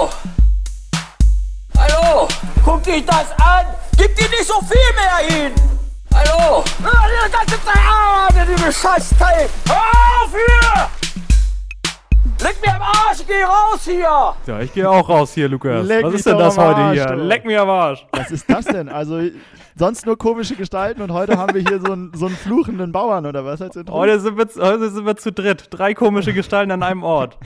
Hallo! Hallo! Guck dich das an! Gib dir nicht so viel mehr hin! Hallo! Ah, die ganze Zeit an, diese Scheißteil! Hör auf hier! Leck mir am Arsch, geh raus hier! Ja, ich gehe auch raus hier, Lukas. Leck Was ist denn doch das heute Arsch, hier? du. Leck mir am Arsch. Was ist das denn? Also sonst nur komische Gestalten und heute haben wir hier so einen, so einen fluchenden Bauern oder was? Als? Heute sind, wir, heute sind wir zu dritt. Drei komische Gestalten an einem Ort.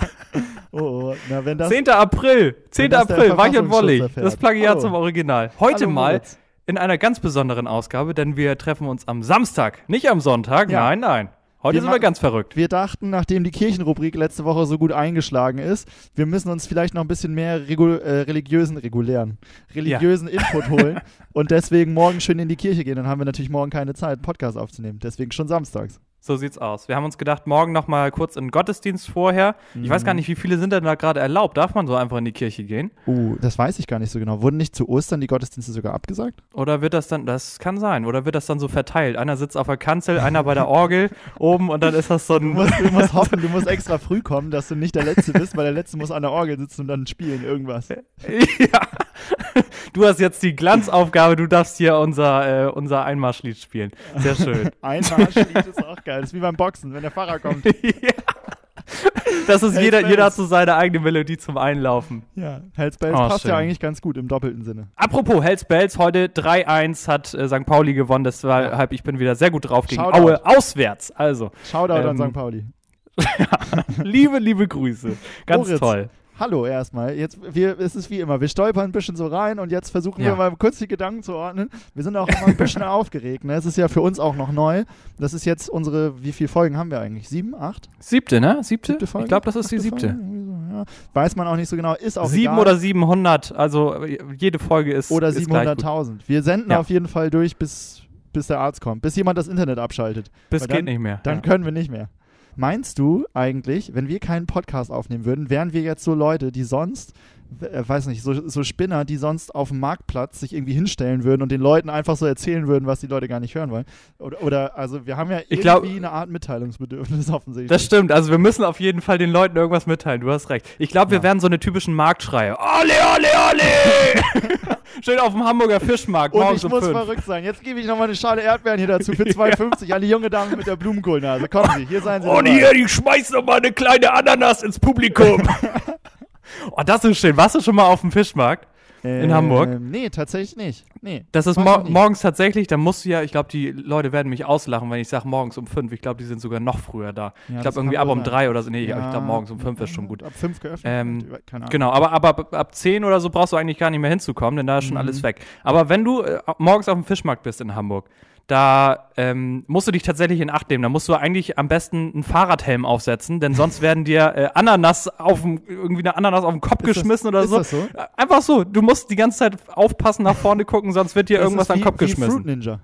oh, oh, na wenn das 10. April. 10. das der April. Weich und Wollig. Das Plagiat Hallo. zum Original. Heute Hallo, mal Moritz. in einer ganz besonderen Ausgabe, denn wir treffen uns am Samstag. Nicht am Sonntag. Ja. Nein, nein. Heute Wir sind wir ganz verrückt. Wir dachten, nachdem die Kirchenrubrik letzte Woche so gut eingeschlagen ist, wir müssen uns vielleicht noch ein bisschen mehr regu äh, religiösen, regulären, religiösen Input holen und deswegen morgen schön in die Kirche gehen. Dann haben wir natürlich morgen keine Zeit, einen Podcast aufzunehmen. Deswegen schon samstags. So sieht's aus. Wir haben uns gedacht, morgen noch mal kurz in den Gottesdienst vorher. Ich weiß gar nicht, wie viele sind denn da gerade erlaubt. Darf man so einfach in die Kirche gehen? Uh, das weiß ich gar nicht so genau. Wurden nicht zu Ostern die Gottesdienste sogar abgesagt? Oder wird das dann, das kann sein, oder wird das dann so verteilt? Einer sitzt auf der Kanzel, einer bei der Orgel oben und dann ist das so Du ein. musst, du musst hoffen, du musst extra früh kommen, dass du nicht der Letzte bist, weil der Letzte muss an der Orgel sitzen und dann spielen irgendwas. ja. Du hast jetzt die Glanzaufgabe, du darfst hier unser, äh, unser Einmarschlied spielen. Sehr schön. Einmarschlied ist auch geil. Das ist wie beim Boxen, wenn der Fahrer kommt. ja. Das ist jeder, jeder hat so seine eigene Melodie zum Einlaufen. Ja, Hells Bells Oh, passt ja schön. eigentlich ganz gut im doppelten Sinne. Apropos Hells Bells, heute 3-1 hat äh, St. Pauli gewonnen, deshalb ich bin wieder sehr gut drauf gegen Shoutout. Aue auswärts. Also, Shoutout an Ähm, St. Pauli. liebe, liebe Grüße. Ganz Moritz, toll. Hallo erstmal. Jetzt, wir, es ist wie immer, wir stolpern ein bisschen so rein und jetzt versuchen Ja. wir mal kurz die Gedanken zu ordnen. Wir sind auch immer ein bisschen aufgeregt. Ne? Es ist ja für uns auch noch neu. Das ist jetzt unsere, wie viele Folgen haben wir eigentlich? Sieben, acht? Siebte, ne? Siebte? Siebte Folge? Ich glaube, das ist die siebte. Folge? Ja. Weiß man auch nicht so genau. Ist auch Sieben egal. oder 700, also äh, jede Folge ist Oder ist gleich gut. 700.000. Wir senden Ja. auf jeden Fall durch, bis, bis der Arzt kommt. Bis jemand das Internet abschaltet. Bis Weil geht dann- nicht mehr. Dann können wir nicht mehr. Meinst du eigentlich, wenn wir keinen Podcast aufnehmen würden, wären wir jetzt so Leute, die sonst, äh, weiß nicht, so, so Spinner, die sonst auf dem Marktplatz sich irgendwie hinstellen würden und den Leuten einfach so erzählen würden, was die Leute gar nicht hören wollen? Oder, oder also wir haben ja irgendwie glaub- eine Art Mitteilungsbedürfnis offensichtlich. Das stimmt, also wir müssen auf jeden Fall den Leuten irgendwas mitteilen, du hast recht. Ich glaube, wir Ja. werden so eine typischen Marktschreier. Ole, ole, ole! Schön auf dem Hamburger Fischmarkt, und ich um muss fünf. verrückt sein. Jetzt gebe ich nochmal eine Schale Erdbeeren hier dazu für 2,50 an die junge Dame mit der Blumenkohlnase. Kommen Sie, hier seien Sie Und dabei. hier, die schmeißt noch mal eine kleine Ananas ins Publikum. oh, das ist schön. Warst du schon mal auf dem Fischmarkt? In Hamburg? Ähm, Nee, tatsächlich nicht. Nee. Das ist war ich mo noch nie. morgens tatsächlich, da musst du ja, ich glaube, die Leute werden mich auslachen, wenn ich sage morgens um fünf. Ich glaube, die sind sogar noch früher da. Ja, ich glaube, irgendwie ab um drei oder so. Nee, ich Ja, glaube, morgens um fünf ist schon gut. Ab 5 geöffnet. Ähm, Keine Ahnung. Genau, aber, aber ab, ab 10 oder so brauchst du eigentlich gar nicht mehr hinzukommen, denn da ist schon Mhm. alles weg. Aber wenn du äh, morgens auf dem Fischmarkt bist in Hamburg, da ähm, musst du dich tatsächlich in Acht nehmen. Da musst du eigentlich am besten einen Fahrradhelm aufsetzen, denn sonst werden dir äh, Ananas auf irgendwie eine Ananas auf den Kopf Ist das- geschmissen oder ist so. das so? Äh, Einfach so. Du musst die ganze Zeit aufpassen, nach vorne gucken, sonst wird dir Das irgendwas ist an den wie, Kopf wie Fruit geschmissen. Ninja.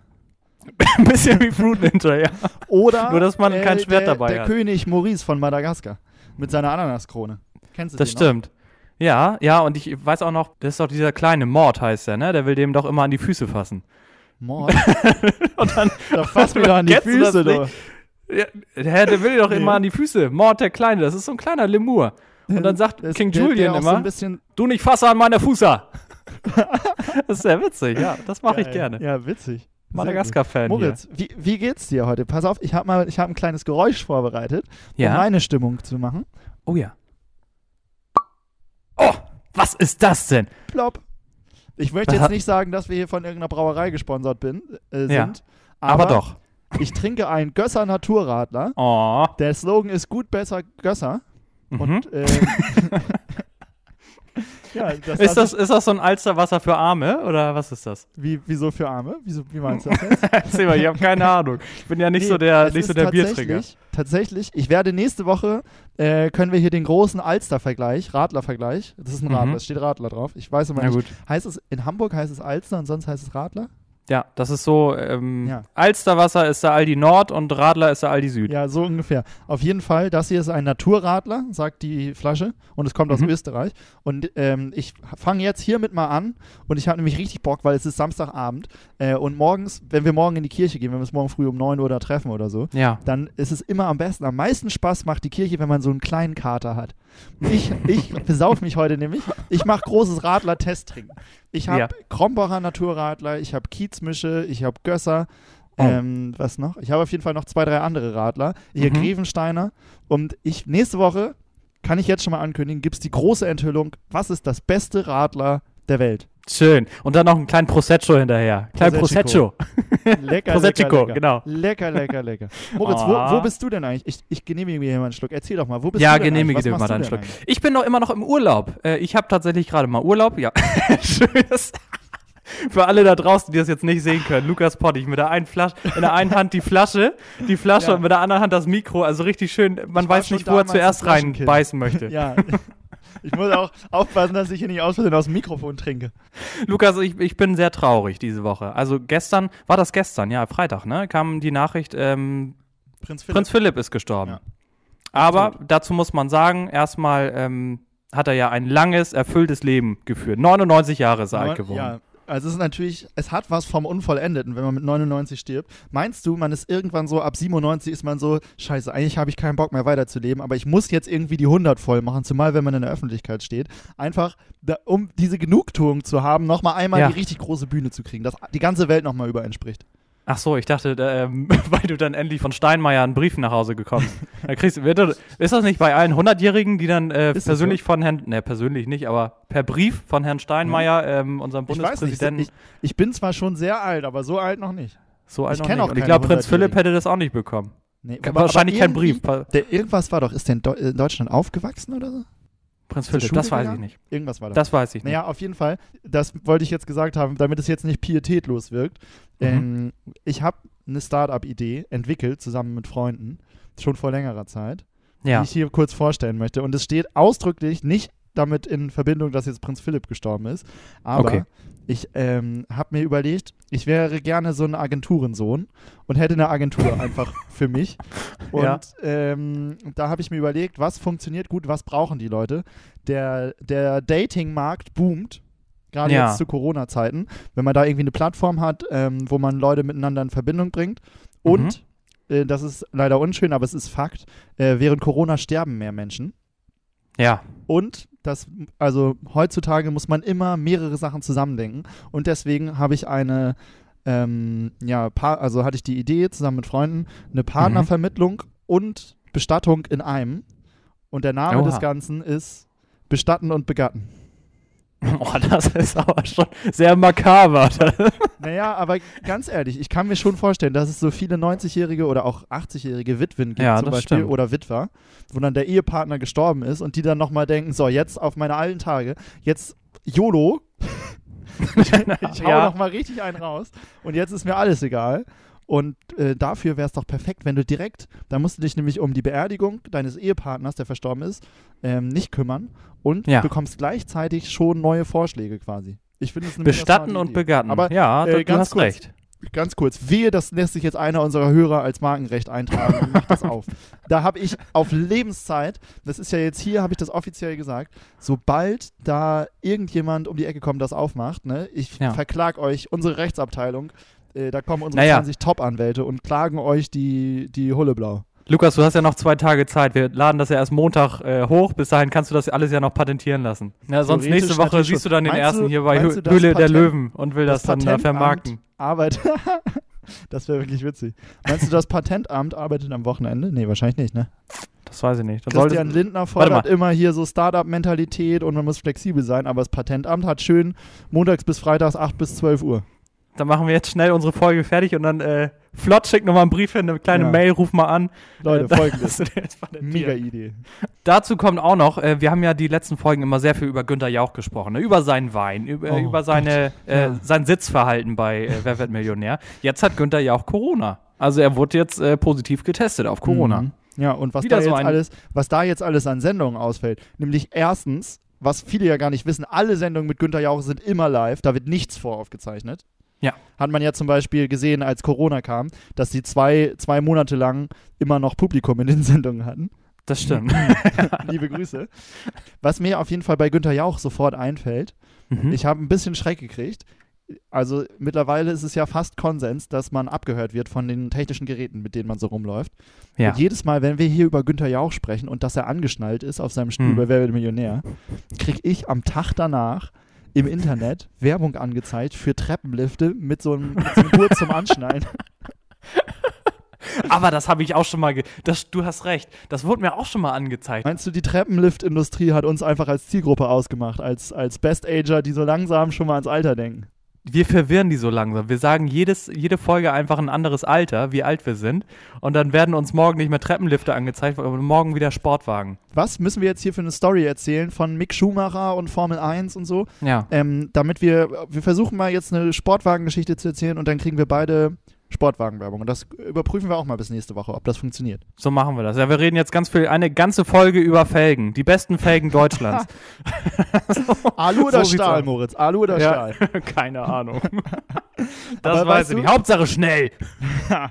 Ein bisschen wie Fruit Ninja, ja. Oder Nur, dass man kein Schwert der, dabei der hat. König Maurice von Madagaskar mit seiner Ananaskrone. Kennst du Das den stimmt. Ja, ja, und ich weiß auch noch, das ist doch dieser kleine Mord, heißt der, ne? Der will dem doch immer an die Füße fassen. Mord. Und dann da fass wieder an die Füße, du. Ja, der, will doch Nee. immer an die Füße. Mord der Kleine, das ist so ein kleiner Lemur. Und dann sagt Das- King der- Julian der immer, So ein bisschen du nicht fasse an meiner Fußer. das ist sehr witzig, ja. Das mache ich gerne. Ja, witzig. Madagaskar-Fan gut. hier. Moritz, wie, wie geht's dir heute? Pass auf, ich habe mal, ich habe ein kleines Geräusch vorbereitet, um Ja. meine Stimmung zu machen. Oh ja. Oh, was ist das denn? Plopp. Ich möchte jetzt nicht sagen, dass wir hier von irgendeiner Brauerei gesponsert bin, äh, sind. Ja. Aber, Aber, doch. Ich trinke einen Gösser Naturradler. Oh. Der Slogan ist gut, besser, Gösser. Mhm. Und ähm, ja, das Ist, das, ist das so ein Alsterwasser für Arme oder was ist das? wie, wieso für Arme? Wieso, wie meinst du das jetzt? Erzähl mal, ich habe keine Ahnung. Ich bin ja nicht Nee, so der, nicht so der Bierträger. tatsächlich- Tatsächlich, ich werde nächste Woche, äh, können wir hier den großen Alster-Vergleich, Radler-Vergleich, das ist ein Radler, Mhm. es steht Radler drauf. Ich weiß immer Na nicht, gut. heißt es, in Hamburg heißt es Alster und sonst heißt es Radler? Ja, das ist so, ähm, Ja. Alsterwasser ist der Aldi Nord und Radler ist der Aldi Süd. Ja, so ungefähr. Auf jeden Fall, das hier ist ein Naturradler, sagt die Flasche. Und es kommt aus Mhm. Österreich. Und ähm, ich fange jetzt hiermit mal an. Und ich habe nämlich richtig Bock, weil es ist Samstagabend. Äh, und morgens, wenn wir morgen in die Kirche gehen, wenn wir uns morgen früh um 9 Uhr da treffen oder so, Ja. dann ist es immer am besten. Am meisten Spaß macht die Kirche, wenn man so einen kleinen Kater hat. Ich, ich besauf mich heute nämlich. Ich mache großes Radler-Testtrinken. Ich habe Ja. Krombacher Naturradler, ich habe Kiezmische, ich habe Gösser. Oh. Ähm, was noch? Ich habe auf jeden Fall noch zwei, drei andere Radler. Hier Mhm. Grevensteiner. Und ich nächste Woche, kann ich jetzt schon mal ankündigen, gibt es die große Enthüllung. Was ist das beste Radler der Welt? Schön. Und dann noch einen kleinen Prosecco hinterher. Klein Prosecco. Prosecco. Lecker, Prosecco, lecker, lecker. genau. Lecker, lecker, lecker. Moritz, Ah. wo, wo bist du denn eigentlich? Ich, ich genehmige mir hier mal einen Schluck. Erzähl doch mal, wo bist Ja, du denn genehmige eigentlich? dir Was mal machst deinen Schluck. eigentlich? Ich bin noch immer noch im Urlaub. Äh, ich habe tatsächlich gerade mal Urlaub. Ja. Schönes. Für alle da draußen, die das jetzt nicht sehen können, Lukas Pottig mit der einen Flasche, in der einen Hand die Flasche, die Flasche Ja. und mit der anderen Hand das Mikro. Also richtig schön, man weiß nicht, wo er zuerst reinbeißen möchte. Ja. Ich muss auch aufpassen, dass ich hier nicht aus Versehen aus dem Mikrofon trinke. Lukas, ich, ich bin sehr traurig diese Woche. Also gestern, war das gestern, ja, Freitag, ne? Kam die Nachricht, ähm, Prinz Philipp. Prinz Philipp ist gestorben. Ja. Aber dazu muss man sagen, erstmal ähm, hat er ja ein langes, erfülltes Leben geführt. 99 Jahre ist er alt geworden. Ja, also es ist natürlich, es hat was vom Unvollendeten, wenn man mit 99 stirbt. Meinst du, man ist irgendwann so, ab 97 ist man so, scheiße, eigentlich habe ich keinen Bock mehr weiterzuleben, aber ich muss jetzt irgendwie die 100 voll machen, zumal wenn man in der Öffentlichkeit steht. Einfach, da, um diese Genugtuung zu haben, nochmal einmal Ja. die richtig große Bühne zu kriegen, dass die ganze Welt nochmal über einen spricht. Ach so, ich dachte, ähm, weil du dann endlich von Steinmeier einen Brief nach Hause gekommst. Da kriegst, du- ist das nicht bei allen 100-Jährigen, die dann äh, persönlich von Herrn, ne, persönlich nicht, aber per Brief von Herrn Steinmeier, ähm, unserem Ich weiß nicht, Bundespräsidenten, ich, ich bin zwar schon sehr alt, aber so alt noch nicht. so alt ich noch nicht. auch Und ich glaube, Prinz Philipp 100-Jährigen. hätte das auch nicht bekommen. Nee, Wahrscheinlich kein irgendwie- Brief. Der, irgendwas war doch, ist der in, Deu in Deutschland aufgewachsen oder so? Prinz Philipp, das weiß ich nicht. Irgendwas war da. Das weiß ich nicht. Naja, auf jeden Fall, das wollte ich jetzt gesagt haben, damit es jetzt nicht pietätlos wirkt. Mhm. Ähm, ich habe eine Startup-Idee entwickelt, zusammen mit Freunden, schon vor längerer Zeit, Ja. die ich hier kurz vorstellen möchte. Und es steht ausdrücklich nicht damit in Verbindung, dass jetzt Prinz Philipp gestorben ist, aber Okay. ich ähm, habe mir überlegt, ich wäre gerne so ein Agenturensohn und hätte eine Agentur einfach für mich. Und Ja. ähm, da habe ich mir überlegt, was funktioniert gut, was brauchen die Leute. Der, der Dating-Markt boomt, gerade Ja. jetzt zu Corona-Zeiten, wenn man da irgendwie eine Plattform hat, ähm, wo man Leute miteinander in Verbindung bringt. Und, äh, das ist leider unschön, aber es ist Fakt, äh, während Corona sterben mehr Menschen. ja. Und das, also heutzutage muss man immer mehrere Sachen zusammendenken. Und deswegen habe ich eine, ähm, ja, also hatte ich die Idee zusammen mit Freunden, eine Partnervermittlung und Bestattung in einem. Und der Name Oha. des Ganzen ist Bestatten und Begatten. Oh, das ist aber schon sehr makaber. Naja, aber ganz ehrlich, ich kann mir schon vorstellen, dass es so viele 90-jährige oder auch 80-jährige Witwen gibt Ja, zum Beispiel stimmt. oder Witwer, wo dann der Ehepartner gestorben ist und die dann nochmal denken, so jetzt auf meine alten Tage, jetzt YOLO, ich hau Ja. noch mal richtig einen raus und jetzt ist mir alles egal. Und äh, dafür wäre es doch perfekt, wenn du direkt, da musst du dich nämlich um die Beerdigung deines Ehepartners, der verstorben ist, ähm, nicht kümmern und Ja. bekommst gleichzeitig schon neue Vorschläge quasi. Ich finde es nämlich eine Bestatten und begatten. Aber ja, äh, du ganz hast kurz. recht. ganz kurz, wehe, das lässt sich jetzt einer unserer Hörer als Markenrecht eintragen und macht das auf. Da habe ich auf Lebenszeit, das ist ja jetzt hier, habe ich das offiziell gesagt, sobald da irgendjemand um die Ecke kommt, das aufmacht, ne, ich Ja. verklag euch, unsere Rechtsabteilung, äh, da kommen unsere Naja. 20 Top-Anwälte und klagen euch die, die Hulle blau. Lukas, du hast ja noch zwei Tage Zeit. Wir laden das ja erst Montag äh, hoch. Bis dahin kannst du das alles ja noch patentieren lassen. Ja, sonst nächste Woche siehst du dann den ersten du- hier bei Höhle der Löwen und will das, das dann da Patentamt vermarkten. Arbeitet, das wäre wirklich witzig. Meinst du, das Patentamt arbeitet am Wochenende? Nee, wahrscheinlich nicht, ne? Das weiß ich nicht. Dann Christian solltest- Lindner fordert immer hier so Startup-Mentalität und man muss flexibel sein, aber das Patentamt hat schön montags bis freitags 8 bis 12 Uhr. Dann machen wir jetzt schnell unsere Folge fertig und dann äh, flott schick nochmal einen Brief hin, eine kleine Ja. Mail, ruf mal an. Leute, Äh, folgendes. Mega Idee. Dazu kommt auch noch, äh, wir haben ja die letzten Folgen immer sehr viel über Günter Jauch gesprochen, ne? über seinen Wein, über, Oh über seine, äh, Ja. sein Sitzverhalten bei äh, Wer wird Millionär. Jetzt hat Günter Jauch Corona. Also er wurde jetzt äh, positiv getestet auf Corona. Mhm. Ja, und was Wieder da, so jetzt alles, was da jetzt alles an Sendungen ausfällt, nämlich erstens, was viele ja gar nicht wissen, alle Sendungen mit Günter Jauch sind immer live, da wird nichts voraufgezeichnet. Ja. Hat man ja zum Beispiel gesehen, als Corona kam, dass die zwei, zwei Monate lang immer noch Publikum in den Sendungen hatten. Das stimmt. Liebe Grüße. Was mir auf jeden Fall bei Günter Jauch sofort einfällt, Mhm. ich habe ein bisschen Schreck gekriegt. also mittlerweile ist es ja fast Konsens, dass man abgehört wird von den technischen Geräten, mit denen man so rumläuft. Ja. Und jedes Mal, wenn wir hier über Günther Jauch sprechen und dass er angeschnallt ist auf seinem Stuhl Hm. bei Wer wird Millionär, kriege ich am Tag danach im Internet Werbung angezeigt für Treppenlifte mit so einem, mit so einem Gurt zum Anschnallen. Aber das habe ich auch schon mal. Ge das, du hast recht. Das wurde mir auch schon mal angezeigt. Meinst du, die Treppenlift-Industrie hat uns einfach als Zielgruppe ausgemacht, als, als Best-Ager, die so langsam schon mal ans Alter denken? Wir verwirren die so langsam. Wir sagen jedes, jede Folge einfach ein anderes Alter, wie alt wir sind. Und dann werden uns morgen nicht mehr Treppenlifte angezeigt, sondern morgen wieder Sportwagen. Was müssen wir jetzt hier für eine Story erzählen von Mick Schumacher und Formel 1 und so? Ja. Ähm, damit wir, wir versuchen mal jetzt eine Sportwagengeschichte zu erzählen und dann kriegen wir beide Sportwagenwerbung. Und das überprüfen wir auch mal bis nächste Woche, ob das funktioniert. So machen wir das. Ja, wir reden jetzt ganz viel, eine ganze Folge über Felgen. Die besten Felgen Deutschlands. Alu oder So Stahl. Moritz? Alu oder Ja. Stahl? Keine Ahnung. das Aber weiß ich nicht. Hauptsache schnell.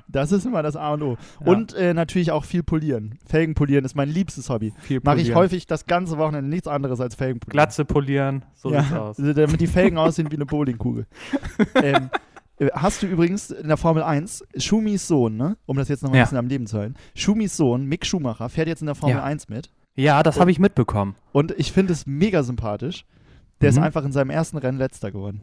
Das ist immer das A und O. Ja. Und äh, natürlich auch viel polieren. Felgen polieren ist mein liebstes Hobby. Mache ich häufig das ganze Wochenende nichts anderes als Felgen polieren. Glatze polieren. So ja, sieht's aus. also damit die Felgen aussehen wie eine Bowlingkugel. ähm, äh, hast du übrigens in der Formel 1 Schumis Sohn, ne? um das jetzt noch mal Ja. ein bisschen am Leben zu halten. Schumis Sohn, Mick Schumacher, fährt jetzt in der Formel Ja. 1 mit. Ja, das habe ich mitbekommen. Und ich finde es mega sympathisch. Der ist Mhm. einfach in seinem ersten Rennen letzter geworden.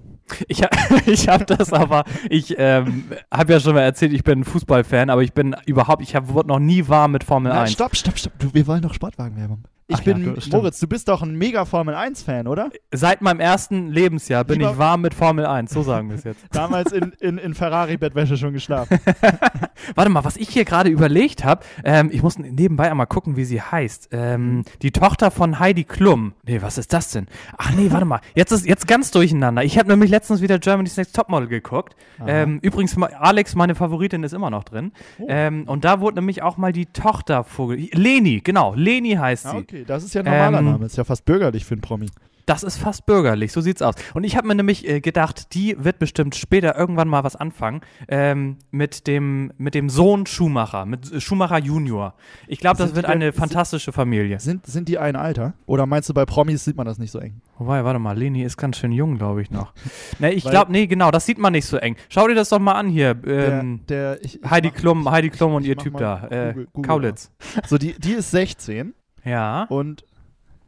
Ich, ha- ich habe das aber, ich ähm, habe ja schon mal erzählt, ich bin Fußballfan, aber ich bin überhaupt, ich wurde noch nie warm mit Formel Na, 1. stopp, stopp, stopp. Du, wir wollen doch Sportwagenwerbung. Ich Ach ja, bin, stimmt. Moritz, du bist doch ein mega Formel 1-Fan, oder? Seit meinem ersten Lebensjahr bin Lieber- ich warm mit Formel 1, so sagen wir es jetzt. Damals in, in, in Ferrari-Bettwäsche schon geschlafen. Warte mal, was ich hier gerade überlegt habe, ähm, ich muss nebenbei einmal gucken, wie sie heißt. Ähm, die Tochter von Heidi Klum. Nee, was ist das denn? Ach nee, warte mal. Jetzt ist jetzt ganz durcheinander. Ich habe nämlich letztens wieder Germany's Next Topmodel geguckt. Ähm, übrigens, Alex, meine Favoritin, ist immer noch drin. Ähm, und da wurde nämlich auch mal die Tochter vorge... Leni, genau. Leni heißt Ja, sie. okay, das ist ja ein normaler Ähm, Name. Ist ja fast bürgerlich für einen Promi. Das ist fast bürgerlich, so sieht's aus. Und ich habe mir nämlich äh, gedacht, die wird bestimmt später irgendwann mal was anfangen ähm, mit, dem, mit dem Sohn Schumacher, mit äh, Schumacher Junior. Ich glaube, das Sind wird die denn- eine sind- fantastische Familie. Sind, sind die ein Alter? Oder meinst du, bei Promis sieht man das nicht so eng? Wobei, warte mal, Leni ist ganz schön jung, glaube ich noch. ne, ich glaube, nee, genau, das sieht man nicht so eng. Schau dir das doch mal an hier. Der, Ähm, der, ich, ich Heidi mach- Klum, Heidi Klum und ich ihr Typ mal da, äh, Google- Google Kaulitz. So, die, die ist 16 Ja. und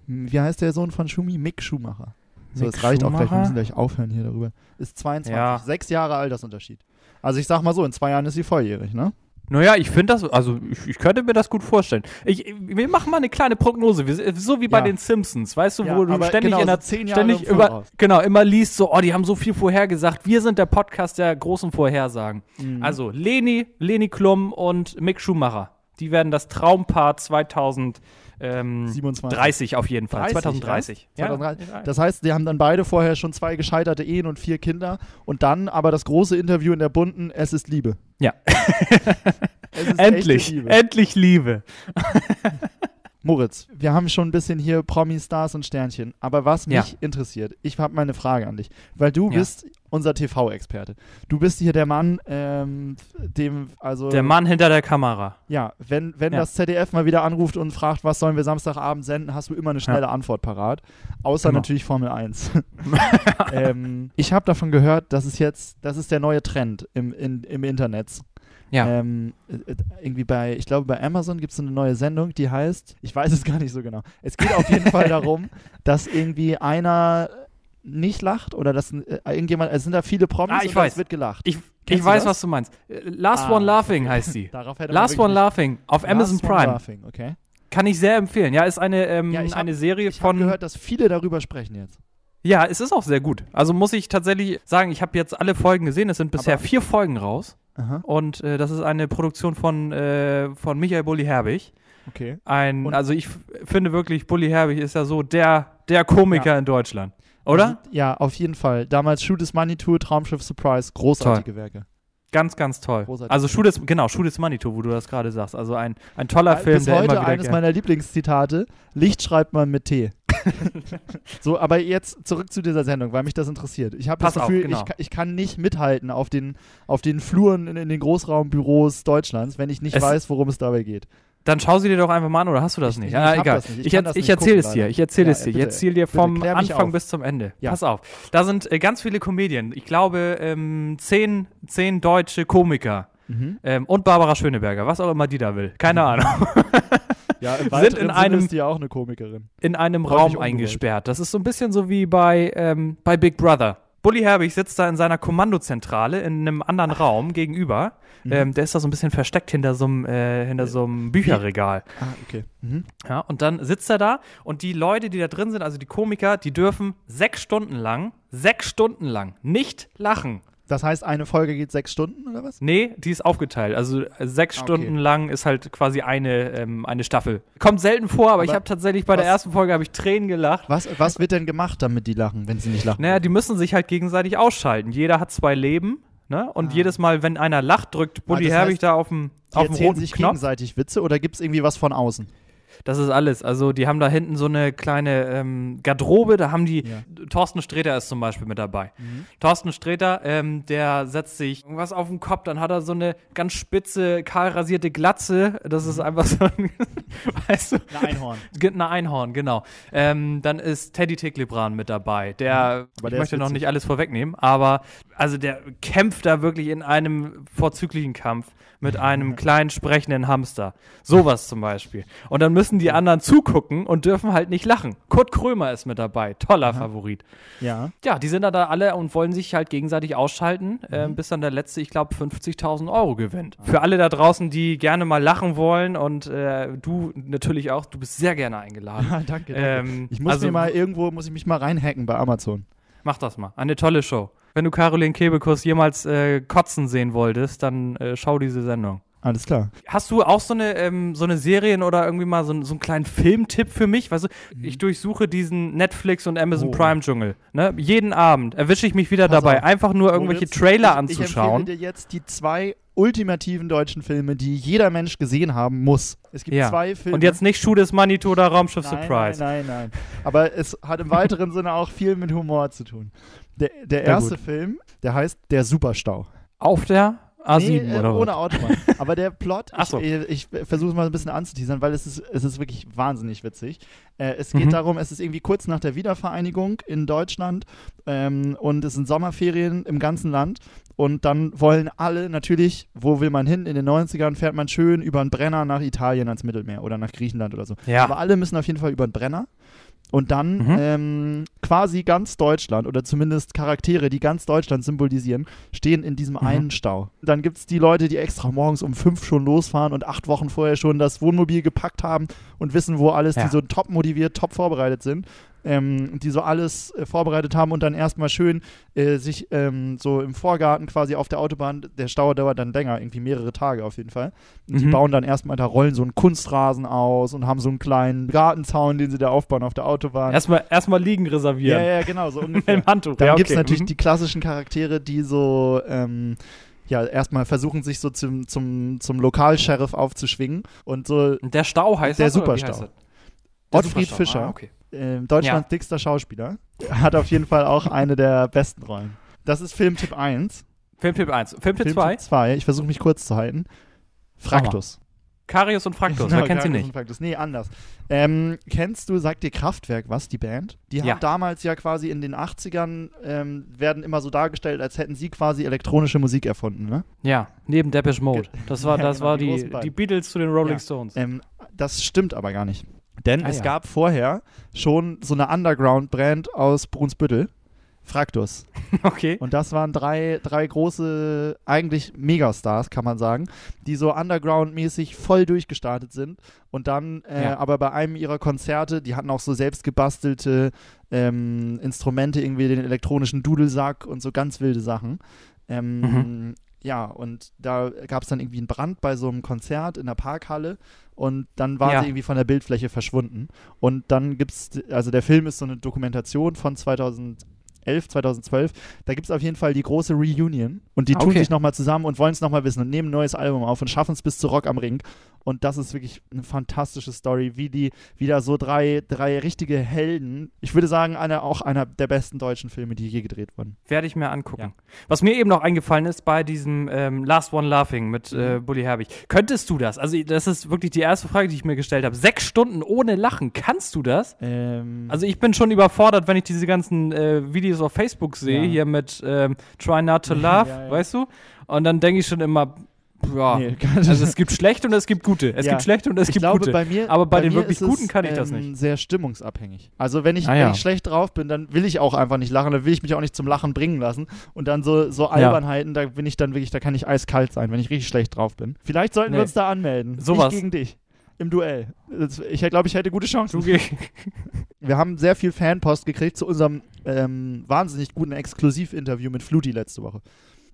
wie heißt der Sohn von Schumi? Mick Schumacher. So, Mick es reicht auch gleich, wir Schumacher? müssen gleich aufhören hier darüber. Ist 22, Ja. sechs Jahre Altersunterschied. Also ich sag mal so, in zwei Jahren ist sie volljährig, ne? Naja, ich finde das, also ich, ich könnte mir das gut vorstellen. Ich, wir machen mal eine kleine Prognose, wir, so wie bei Ja. den Simpsons, weißt du, Ja, wo du ständig genau, in der so zehn Jahre ständig über, genau, immer liest so, oh, die haben so viel vorhergesagt. Wir sind der Podcast der großen Vorhersagen. Mhm. Also Leni, Leni Klum und Mick Schumacher. Die werden das Traumpaar 2030 ähm, 27. auf jeden Fall. 30 2030. erst? 2030. Das heißt, die haben dann beide vorher schon zwei gescheiterte Ehen und vier Kinder und dann aber das große Interview in der bunten Es ist Liebe. Ja. Es ist endlich, Liebe. endlich Liebe. Moritz, wir haben schon ein bisschen hier Promi, Stars und Sternchen, aber was mich Ja. interessiert, ich habe mal eine Frage an dich, weil du Ja. bist unser TV-Experte. Du bist hier der Mann, ähm, dem, also, Der Mann hinter der Kamera. ja, wenn, wenn Ja. das ZDF mal wieder anruft und fragt, was sollen wir Samstagabend senden, hast du immer eine schnelle Antwort parat, außer Genau. natürlich Formel 1. ähm, ich habe davon gehört, dass es jetzt, das ist der neue Trend im, in, im Internet. Ja. Ähm, äh, äh, irgendwie bei, ich glaube bei Amazon gibt es eine neue Sendung, die heißt, ich weiß es gar nicht so genau. Es geht auf jeden Fall darum, dass irgendwie einer nicht lacht oder dass äh, irgendjemand, es sind da viele Promis Ah, ich weiß. es wird gelacht. Ich, ich weiß, was du meinst. Last Ah, One Laughing heißt sie. Last One Laughing auf Amazon Last One Prime. Laughing, okay. Kann ich sehr empfehlen. Ja, ist eine, ähm, Ja, ich hab- eine Serie Ich habe von. gehört, dass viele darüber sprechen jetzt. Ja, es ist auch sehr gut. Also muss ich tatsächlich sagen, ich habe jetzt alle Folgen gesehen. Es sind bisher Aber- vier Folgen raus. Aha, Und äh, das ist eine Produktion von, äh, von Michael Bulli Herbig. okay. Ein, Und- also ich finde wirklich, Bulli Herbig ist ja so der, der Komiker in Deutschland. Oder? Also, ja, auf jeden Fall. Damals Shoot is Money Tour, Traumschiff Surprise, großartige Werke. Ganz, ganz toll. Großartig. Also Shoot is, genau, Shoot is Manitou, wo du das gerade sagst. Also ein, ein toller Film, Bis der heute immer wieder eines meiner Lieblingszitate. Licht schreibt man mit T. so, aber jetzt zurück zu dieser Sendung, weil mich das interessiert. Ich habe das Pass auf, Gefühl, genau. ich, ich kann nicht mithalten auf den, auf den Fluren in, in den Großraumbüros Deutschlands, wenn ich nicht Es- weiß, worum es dabei geht. Dann schau sie dir doch einfach mal an, oder hast du das Ich- nicht? ich- ja, ich hab egal. das nicht. Ich Ich, ich erzähle es dir. Ich erzähle Ja, es dir. Ich bitte. erzähle dir vom Anfang auf. bis zum Ende. Ja. Pass auf. Da sind äh, ganz viele Comedien. Ich glaube, ähm, zehn, zehn deutsche Komiker. Mhm. Ähm, und Barbara Schöneberger, was auch immer die da will. Keine Ahnung. Ja, im Sind in einem- ist die ja auch eine Komikerin. in einem Häufig Raum ungewollt. eingesperrt. Das ist so ein bisschen so wie bei, ähm, bei Big Brother. Bully Herbig sitzt da in seiner Kommandozentrale in einem anderen Raum gegenüber. Mhm. Ähm, der ist da so ein bisschen versteckt hinter so einem, äh, hinter so einem Bücherregal. Ah, okay. Mhm. Ja, und dann sitzt er da und die Leute, die da drin sind, also die Komiker, die dürfen sechs Stunden lang, sechs Stunden lang nicht lachen. Das heißt, eine Folge geht sechs Stunden oder was? Nee, die ist aufgeteilt. Also äh, sechs Okay. Stunden lang ist halt quasi eine, ähm, eine Staffel. Kommt selten vor, aber, ich Aber habe tatsächlich bei der was- ersten Folge habe ich Tränen gelacht. Was, was wird denn gemacht, damit die lachen, wenn sie nicht lachen? Naja, die müssen sich halt gegenseitig ausschalten. Jeder hat zwei Leben. Ne? Und Ah. jedes Mal, wenn einer lacht, drückt Bully das Herbig heißt, da auf dem, auf dem erzählen roten sich Knopf. gegenseitig Witze oder gibt es irgendwie was von außen? Das ist alles. Also die haben da hinten so eine kleine ähm, Garderobe, da haben die, Ja. Thorsten Sträter ist zum Beispiel mit dabei. Mhm. Thorsten Sträter, ähm, der setzt sich irgendwas auf den Kopf, dann hat er so eine ganz spitze, kahl rasierte Glatze. Das Mhm. ist einfach so ein, weißt du, Ein Einhorn. Ein Einhorn, genau. Ähm, dann ist Teddy Ticklebran mit dabei. Der, Mhm. Aber ich der ist möchte noch nicht alles vorwegnehmen, aber also der kämpft da wirklich in einem vorzüglichen Kampf mit einem kleinen sprechenden Hamster. Sowas zum Beispiel. Und dann müssen die anderen zugucken und dürfen halt nicht lachen. Kurt Krömer ist mit dabei. Toller Favorit. Ja. Ja, die sind da, da alle und wollen sich halt gegenseitig ausschalten, Mhm. ähm, bis dann der letzte, ich glaube, 50.000 Euro gewinnt. Für alle da draußen, die gerne mal lachen wollen und äh, du natürlich auch, du bist sehr gerne eingeladen. Ah, danke, danke. Ähm, ich muss also- mir mal irgendwo, muss ich mich mal reinhacken bei Amazon. Mach das mal. Eine tolle Show. Wenn du Caroline Kebekus jemals äh, kotzen sehen wolltest, dann äh, schau diese Sendung. Alles klar. Hast du auch so eine, ähm, so eine Serien oder irgendwie mal so, so einen kleinen Filmtipp für mich? Weißt du, Mhm. ich durchsuche diesen Netflix und Amazon Oh. Prime Dschungel. Ne? Jeden Abend erwische ich mich wieder Pass dabei, auf. einfach nur irgendwelche Moritz, Trailer ich, Ich anzuschauen. empfehle dir jetzt die zwei ultimativen deutschen Filme, die jeder Mensch gesehen haben muss. Es gibt Ja. zwei Filme. Und jetzt nicht Shoot is Manitou oder Raumschiff nein, Surprise. Nein, nein, nein. Aber es hat im weiteren Sinne auch viel mit Humor zu tun. Der, der erste. Film, der heißt Der Superstau. Auf der A7 Nee, äh, oder ohne? Autobahn. Aber der Plot, so. ich, äh, ich versuche es mal ein bisschen anzuteasern, weil es ist, es ist wirklich wahnsinnig witzig. Äh, es geht Mhm. darum, es ist irgendwie kurz nach der Wiedervereinigung in Deutschland ähm, und es sind Sommerferien im ganzen Land. Und dann wollen alle natürlich, wo will man hin? In den 90ern fährt man schön über einen Brenner nach Italien ans Mittelmeer oder nach Griechenland oder so. Ja. Aber alle müssen auf jeden Fall über einen Brenner. Und dann Mhm. ähm, quasi ganz Deutschland oder zumindest Charaktere, die ganz Deutschland symbolisieren, stehen in diesem Mhm. einen Stau. Dann gibt es die Leute, die extra morgens um fünf schon losfahren und acht Wochen vorher schon das Wohnmobil gepackt haben und wissen, wo alles, Ja. die so top motiviert, top vorbereitet sind. Ähm, die so alles äh, vorbereitet haben und dann erstmal schön äh, sich ähm, so im Vorgarten quasi auf der Autobahn, der Stau dauert dann länger, irgendwie mehrere Tage auf jeden Fall. Und Die Mhm. bauen dann erstmal da rollen so einen Kunstrasen aus und haben so einen kleinen Gartenzaun, den sie da aufbauen auf der Autobahn. Erstmal erstmal liegen ja, reservieren. ja, genau, so ungefähr. dem Handtuch. Dann ja, gibt es okay. natürlich Mhm. die klassischen Charaktere, die so, ähm, ja, erstmal versuchen, sich so zum, zum, zum Lokalsheriff aufzuschwingen. Und so Der Stau heißt Der das? Superstau. Ottfried Superstau. Fischer, Ah, okay. Äh, Deutschlands dickster Schauspieler, hat auf jeden Fall auch eine der besten Rollen. Das ist Filmtipp 1. Filmtipp 1. Filmtipp 2. Filmtipp 2, ich versuche mich kurz zu halten. Fraktus. Karius und Fraktus. Genau, Wer kennt sie Karius nicht? und Fraktus. Nee, anders. Ähm, kennst du, sagt dir Kraftwerk was, die Band? Die Ja. haben damals ja quasi in den 80ern, ähm, werden immer so dargestellt, als hätten sie quasi elektronische Musik erfunden, ne? Ja, neben Depeche Mode. Das war, Ja, das genau, war die die, die Beatles zu den Rolling Ja. Stones. Ähm, das stimmt aber gar nicht. Denn Ah, es ja. gab vorher schon so eine Underground-Brand aus Brunsbüttel, Fraktus. Okay. Und das waren drei, drei große, eigentlich Megastars, kann man sagen, die so Underground-mäßig voll durchgestartet sind. Und dann äh, Ja. aber bei einem ihrer Konzerte, die hatten auch so selbst gebastelte ähm, Instrumente, irgendwie den elektronischen Dudelsack und so ganz wilde Sachen. Ähm, Mhm. Ja, und da gab es dann irgendwie einen Brand bei so einem Konzert in der Parkhalle und dann waren Ja. sie irgendwie von der Bildfläche verschwunden. Und dann gibt es, also der Film ist so eine Dokumentation von 2011, 2012. Da gibt es auf jeden Fall die große Reunion und die tun Okay. sich nochmal zusammen und wollen es nochmal wissen und nehmen ein neues Album auf und schaffen es bis zu Rock am Ring. Und das ist wirklich eine fantastische Story, wie die, wie da so drei, drei richtige Helden, ich würde sagen, einer, auch einer der besten deutschen Filme, die je gedreht wurden. Werde ich mir angucken. Ja. Was mir eben noch eingefallen ist bei diesem ähm, Last One Laughing mit Mhm. äh, Bully Herbig. Könntest du das? Also, das ist wirklich die erste Frage, die ich mir gestellt habe. Sechs Stunden ohne Lachen. Kannst du das? Ähm, Also ich bin schon überfordert, wenn ich diese ganzen äh, Videos auf Facebook sehe, Ja. hier mit ähm, Try Not to Laugh, Ja, ja. weißt du? Und dann denke ich schon immer, ja, Nee, also es gibt schlechte und es gibt gute. Es Ja. gibt schlechte und es ich gibt glaube, gute. bei mir, Aber bei den mir wirklich ist es, Guten kann ich das ähm, nicht. sehr stimmungsabhängig. Also wenn ich, Ah, wenn ja. ich schlecht drauf bin, dann will ich auch einfach nicht lachen, dann will ich mich auch nicht zum Lachen bringen lassen. Und dann so, so Albernheiten, da bin ich dann wirklich, da kann ich eiskalt sein, wenn ich richtig schlecht drauf bin. Vielleicht sollten Nee. wir uns da anmelden. Sowas. Ich gegen dich. Im Duell. Das- Ich glaube, ich hätte gute Chancen. Du Wir haben sehr viel Fanpost gekriegt zu unserem ähm, wahnsinnig guten Exklusivinterview mit Fluti letzte Woche.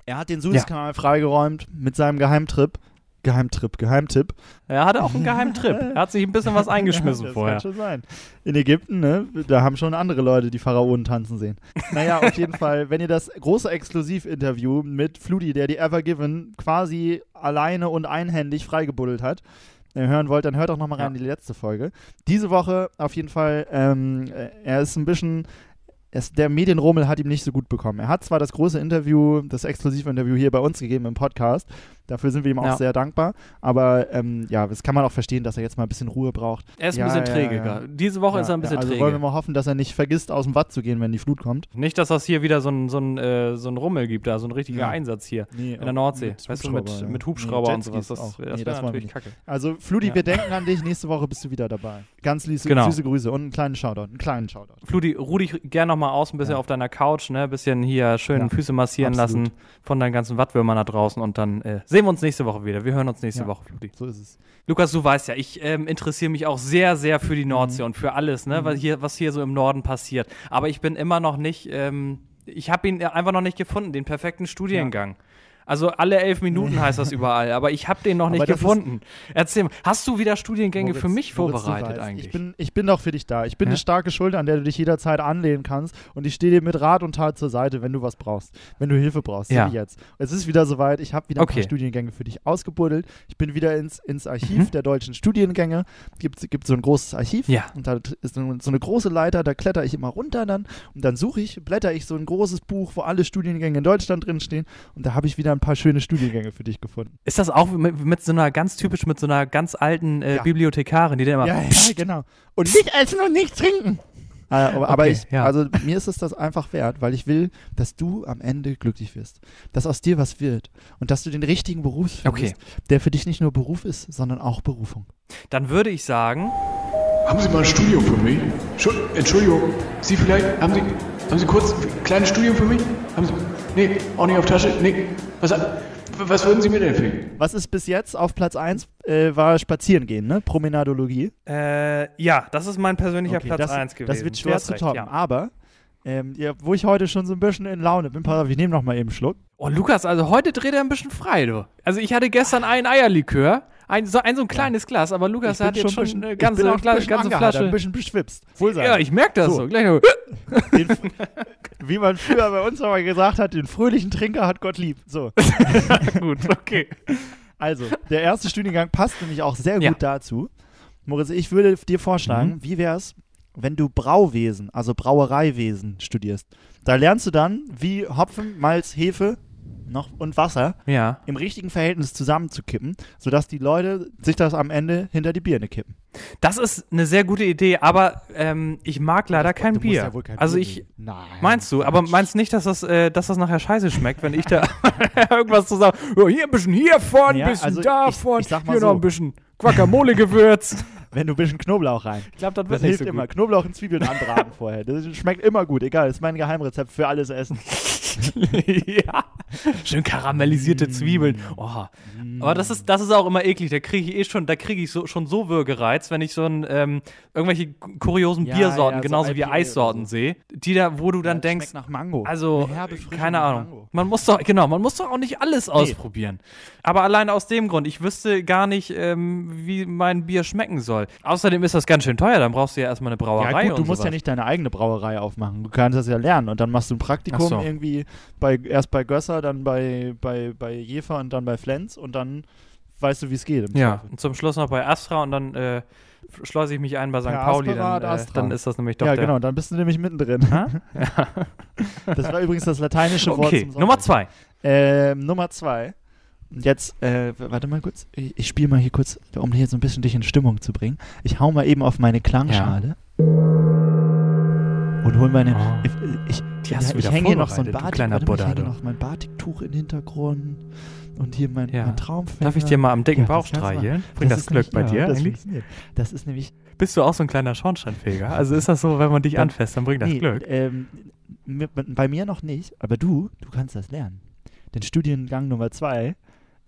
Er hat den Suezkanal freigeräumt mit seinem Geheimtrip. Geheimtrip, Geheimtipp. er hatte auch einen geheimen Trip. Er hat sich ein bisschen was eingeschmissen das vorher. kann schon sein. In Ägypten, ne, da haben schon andere Leute die Pharaonen tanzen sehen. Naja, auf jeden Fall, wenn ihr das große Exklusivinterview mit Fludi, der die Ever Given quasi alleine und einhändig freigebuddelt hat, äh, hören wollt, dann hört auch nochmal rein Ja. in die letzte Folge. Diese Woche auf jeden Fall, ähm, äh, er ist ein bisschen, es, der Medienrummel hat ihm nicht so gut bekommen. Er hat zwar das große Interview, das Exklusivinterview hier bei uns gegeben im Podcast, dafür sind wir ihm auch Ja. sehr dankbar, aber ähm, ja, das kann man auch verstehen, dass er jetzt mal ein bisschen Ruhe braucht. Er ist ein Ja, bisschen ja, träge. ja. Diese Woche ist er ein bisschen also träge. wollen wir mal hoffen, dass er nicht vergisst, aus dem Watt zu gehen, wenn die Flut kommt. Nicht, dass das hier wieder so ein, so ein, äh, so ein Rummel gibt, da so ein richtiger. Einsatz hier. Nee, In der Nordsee. mit weißt du, mit, Hubschrauber, mit Nee, Hubschrauber und Jetskis sowas. Das, auch. das Nee, wäre das natürlich kacke. Also, Fludi, wir denken an dich. Nächste Woche bist du wieder dabei. Ganz süße, Genau. süße Grüße und einen kleinen Shoutout. Einen kleinen Shoutout. Fludi, ruh dich gern nochmal aus, ein bisschen auf deiner Couch, ne? Bisschen hier schön Füße massieren lassen von deinen ganzen Wattwürmern da draußen und dann äh, sehen wir uns nächste Woche wieder. Wir hören uns nächste Ja. Woche, Fludi. So ist es. Lukas, du weißt ja, ich ähm, interessiere mich auch sehr, sehr für die Nordsee Mhm. und für alles, ne? Was, hier, was hier so im Norden passiert. Aber ich bin immer noch nicht, ähm, ich habe ihn einfach noch nicht gefunden, den perfekten Studiengang. Also alle elf Minuten heißt das überall, aber ich habe den noch Aber nicht gefunden. Erzähl mal, hast du wieder Studiengänge für Moritz, mich Moritz, du vorbereitet weißt, eigentlich? Ich bin, ich bin doch für dich da. Ich bin Ja? eine starke Schulter, an der du dich jederzeit anlehnen kannst. Und ich stehe dir mit Rat und Tat zur Seite, wenn du was brauchst. Wenn du Hilfe brauchst. Ja. So wie jetzt. Es ist wieder soweit. Ich habe wieder ein Okay. paar Studiengänge für dich ausgebuddelt. Ich bin wieder ins, ins Archiv Mhm. der deutschen Studiengänge. Gibt gibt so ein großes Archiv. Ja. Und da ist so so eine große Leiter. Da kletter ich immer runter dann. Und dann suche ich, blätter ich so ein großes Buch, wo alle Studiengänge in Deutschland drinstehen. Und da habe ich wieder ein paar schöne Studiengänge für dich gefunden. Ist das auch mit, mit so einer ganz typisch mit so einer ganz alten äh, Ja. Bibliothekarin, die da immer Ja, ja, genau. Und nicht essen und nicht trinken. Äh, aber aber Okay, ich, ja. also mir ist es das einfach wert, weil ich will, dass du am Ende glücklich wirst. Dass aus dir was wird. Und dass du den richtigen Beruf findest, Okay. der für dich nicht nur Beruf ist, sondern auch Berufung. Dann würde ich sagen, Haben Sie mal ein Studium für mich? Schu Entschuldigung, Sie vielleicht, haben Sie, haben Sie kurz ein kleines Studium für mich? Haben Sie, nee, auch nicht auf Tasche? Nee, was, was würden Sie mir denn empfehlen? Was ist bis jetzt auf Platz 1 äh, war Spazieren gehen, ne? Promenadologie. äh, ja, das ist mein persönlicher Okay, Platz das, 1 gewesen. Das wird schwer zu recht, toppen. ja. Aber, ähm, ja, wo ich heute schon so ein bisschen in Laune bin, pass auf, ich nehme noch mal eben einen Schluck. Oh, Lukas, also heute dreht er ein bisschen frei, du. Also ich hatte gestern ein Eierlikör, ein so ein, so ein kleines Glas, aber Lukas hat jetzt schon schon ein eine bisschen- ganze, ich bin auch ein Gla- bisschen ganze Flasche. ein bisschen beschwipst. Wohl sein. Ja, ich merke das So. so. Gleich. Den, wie man früher bei uns aber gesagt hat, den fröhlichen Trinker hat Gott lieb. So. gut, okay. Also, der erste Studiengang passt nämlich auch sehr gut Ja. dazu. Moritz, ich würde dir vorschlagen, Mhm. wie wäre es, wenn du Brauwesen, also Brauereiwesen studierst. Da lernst du dann, wie Hopfen, Malz, Hefe noch und Wasser Ja. im richtigen Verhältnis zusammenzukippen, sodass die Leute sich das am Ende hinter die Birne kippen. Das ist eine sehr gute Idee, aber ähm, ich mag leider kein Du musst Bier. ja wohl kein also Bier ich. Nein. Meinst du? Aber meinst nicht, dass das, äh, dass das nachher scheiße schmeckt, wenn ich da irgendwas zu sagen, ja, hier ein bisschen hiervon, ein Ja, bisschen also ich- davon, ich sag mal hier so. noch ein bisschen Guacamole-Gewürz. Wenn du ein bisschen Knoblauch rein. Ich glaube, das Das hilft so immer. Knoblauch und Zwiebeln anbraten vorher. Das schmeckt immer gut. Egal, das ist mein Geheimrezept für alles Essen. ja. Schön karamellisierte Zwiebeln. Oh. Aber das ist, das ist auch immer eklig. Da kriege ich eh schon, da kriege ich so, schon so Würgereiz, wenn ich so ein, ähm, irgendwelche kuriosen Ja, Biersorten, ja, so genauso wie IPA Eissorten so. sehe, die da, wo du dann Ja, denkst, nach Mango. also, keine Ahnung. Mango. Man muss doch, genau, man muss doch auch nicht alles ausprobieren. Aber allein aus dem Grund, ich wüsste gar nicht, ähm, wie mein Bier schmecken soll. Außerdem ist das ganz schön teuer, dann brauchst du ja erstmal eine Brauerei. Ja, gut, du musst sowas. ja nicht deine eigene Brauerei aufmachen. Du kannst das ja lernen und dann machst du ein Praktikum so. irgendwie bei, erst bei Gösser, dann bei, bei, bei Jefer und dann bei Flens und dann weißt du, wie es geht. Ja, Zweifel. und zum Schluss noch bei Astra und dann äh, schleuse ich mich ein bei St. Ja, Pauli. Dann, äh, dann ist das nämlich doch ja genau, dann bist du nämlich mittendrin. Das war übrigens das lateinische Wort Okay. Nummer zwei. Ähm, Nummer zwei. Und Jetzt, äh, warte mal kurz. Ich, ich spiele mal hier kurz, um hier so ein bisschen dich in Stimmung zu bringen. Ich hau mal eben auf meine Klangschale. Und hol meine. Oh. Ich, ich, du ich hänge hier noch so ein Batik. kleiner warte ich hänge noch mein Batiktuch im Hintergrund. Und hier mein, Ja. mein Traumfänger. Darf ich dir mal am dicken Ja, Bauch das streicheln? Bringt das, ist Glück bei dir ja, das eigentlich? Das ist nämlich. Bist du auch so ein kleiner Schornsteinfeger? Also ist das so, wenn man dich anfasst, dann bringt das nee, Glück? Ähm, bei mir noch nicht, aber du, du kannst das lernen. Denn Studiengang Nummer zwei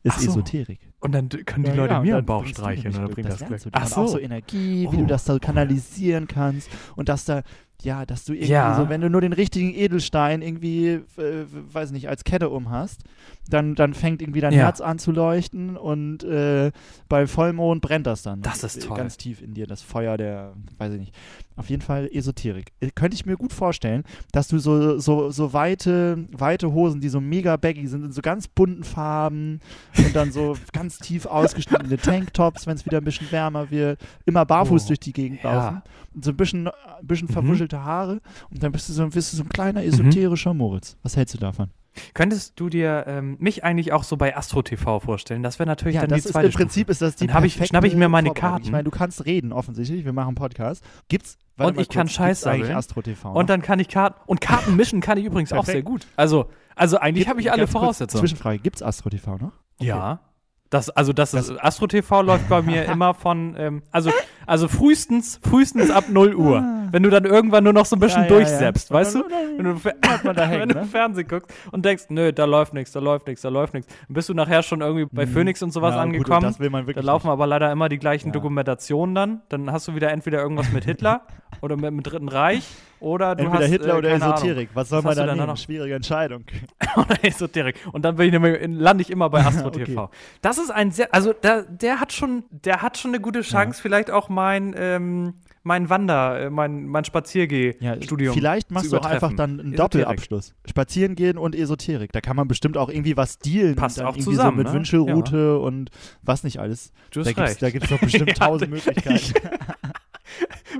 ist so. Esoterik. Und dann können die Ja, Leute ja, mir am Bauch streicheln oder bringt das Glück? lernst du. Ach Und auch so so. Energie, wie Oh. du das da kanalisieren kannst und dass da, ja, dass du irgendwie Ja. so, wenn du nur den richtigen Edelstein irgendwie, äh, weiß nicht, als Kette um hast, dann, dann fängt irgendwie dein Ja. Herz an zu leuchten und äh, bei Vollmond brennt das dann. Das ist Äh, toll. Ganz tief in dir, das Feuer der, weiß ich nicht. Auf jeden Fall Esoterik. Äh, Könnte ich mir gut vorstellen, dass du so, so, so weite, weite Hosen, die so mega baggy sind, in so ganz bunten Farben und dann so ganz tief ausgeschnittene Tanktops, wenn es wieder ein bisschen wärmer wird, immer barfuß Oh, durch die Gegend ja. laufen und so ein bisschen, ein bisschen Mhm. verwuschelte Haare und dann bist du so, bist du so ein kleiner esoterischer Moritz. Was hältst du davon? Könntest du dir ähm, mich eigentlich auch so bei Astro TV vorstellen? Das wäre natürlich Ja, dann das die ist zweite im Prinzip Stufe. ist das die Dann ich- schnapp ich mir meine Vorbereitung. Karten. Ich meine, du kannst reden offensichtlich, wir machen einen Podcast. Gibt's warte Und ich kann kurz, Scheiß gibt's eigentlich sammeln. Astro TV. Und dann kann ich Karten und Karten mischen kann ich übrigens auch sehr gut. Also also eigentlich habe ich alle Voraussetzungen. Zwischenfrage, gibt's Astro TV noch? Ja. Das, also das, ist, Astro TV läuft bei mir immer von, ähm, also, also frühestens, frühestens ab 0 Uhr. Wenn du dann irgendwann nur noch so ein bisschen Ja, ja, ja. durchseppst, weißt du? Wenn du, wenn du ne? Fernsehen guckst und denkst, nö, da läuft nichts, da läuft nichts, da läuft nichts. Dann bist du nachher schon irgendwie bei Phoenix und sowas Mhm. Gut, angekommen. das will man da laufen aber leider immer die gleichen. Dokumentationen dann. Dann hast du wieder entweder irgendwas mit Hitler oder mit dem Dritten Reich oder du Entweder hast Hitler äh, oder Esoterik. Was soll Was man da nehmen? noch? Schwierige Entscheidung. Ahnung. oder Esoterik. Und dann bin ich nämlich, lande ich immer bei Astro Okay. TV. Das ist ein sehr, also der, der hat schon, der hat schon eine gute Chance, vielleicht auch mein, ähm, mein Wander, äh, mein, mein Ja, Spaziergeh-Studium. vielleicht machst du auch einfach dann einen. Doppelabschluss. Spazieren gehen und Esoterik. Da kann man bestimmt auch irgendwie was dealen. Passt auch zusammen, so mit ne? Wünschelroute und was nicht alles. Du Da hast da gibt's doch bestimmt Ja, tausend Möglichkeiten.